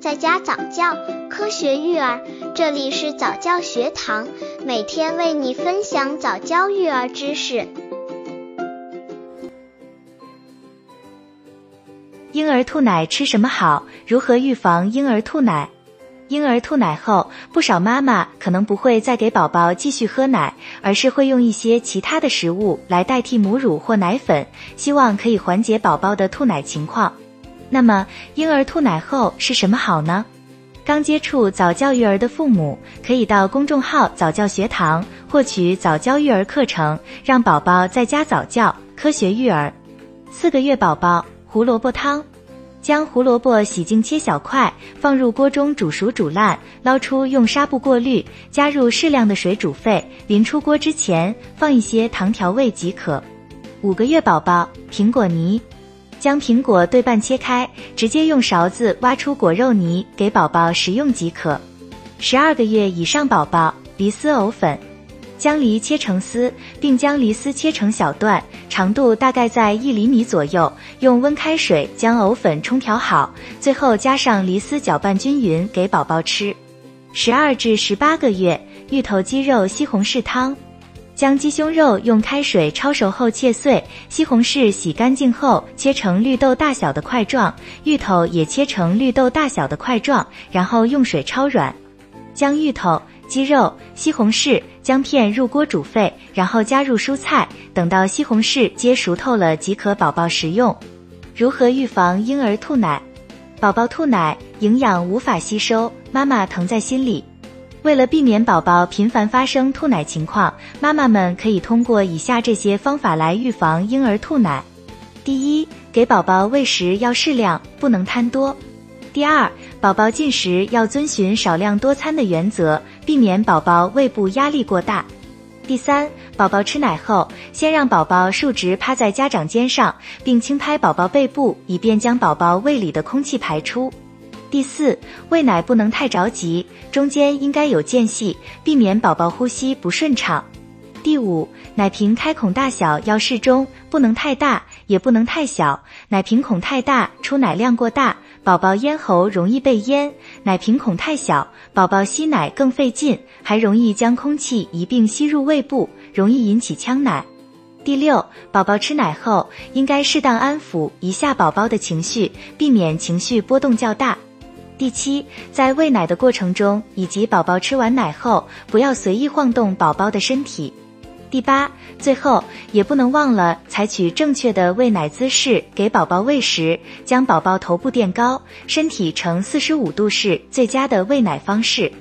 在家早教，科学育儿，这里是早教学堂，每天为你分享早教育儿知识。婴儿吐奶吃什么好？如何预防婴儿吐奶？婴儿吐奶后，不少妈妈可能不会再给宝宝继续喝奶，而是会用一些其他的食物来代替母乳或奶粉，希望可以缓解宝宝的吐奶情况。那么，婴儿吐奶后是什么好呢？刚接触早教育儿的父母，可以到公众号早教学堂获取早教育儿课程，让宝宝在家早教，科学育儿。四个月宝宝胡萝卜汤，将胡萝卜洗净切小块，放入锅中煮熟煮烂，捞出用纱布过滤，加入适量的水煮沸，临出锅之前放一些糖调味即可。五个月宝宝苹果泥。将苹果对半切开，直接用勺子挖出果肉泥给宝宝食用即可。十二个月以上宝宝，梨丝藕粉，将梨切成丝，并将梨丝切成小段，长度大概在一厘米左右。用温开水将藕粉冲调好，最后加上梨丝搅拌均匀给宝宝吃。十二至十八个月，芋头鸡肉西红柿汤。将鸡胸肉用开水焯熟后切碎，西红柿洗干净后切成绿豆大小的块状，芋头也切成绿豆大小的块状，然后用水焯软。将芋头、鸡肉、西红柿、姜片入锅煮沸，然后加入蔬菜，等到西红柿皆熟透了即可宝宝食用。如何预防婴儿吐奶？宝宝吐奶，营养无法吸收，妈妈疼在心里。为了避免宝宝频繁发生吐奶情况，妈妈们可以通过以下这些方法来预防婴儿吐奶。第一，给宝宝喂食要适量，不能贪多。第二，宝宝进食要遵循少量多餐的原则，避免宝宝胃部压力过大。第三，宝宝吃奶后，先让宝宝竖直趴在家长肩上，并轻拍宝宝背部，以便将宝宝胃里的空气排出。第四，喂奶不能太着急，中间应该有间隙，避免宝宝呼吸不顺畅。第五，奶瓶开孔大小要适中，不能太大，也不能太小。奶瓶孔太大，出奶量过大，宝宝咽喉容易被淹；奶瓶孔太小，宝宝吸奶更费劲，还容易将空气一并吸入胃部，容易引起呛奶。第六，宝宝吃奶后，应该适当安抚一下宝宝的情绪，避免情绪波动较大。第七，在喂奶的过程中，以及宝宝吃完奶后，不要随意晃动宝宝的身体。第八，最后也不能忘了采取正确的喂奶姿势给宝宝喂食，将宝宝头部垫高，身体呈四十五度是最佳的喂奶方式。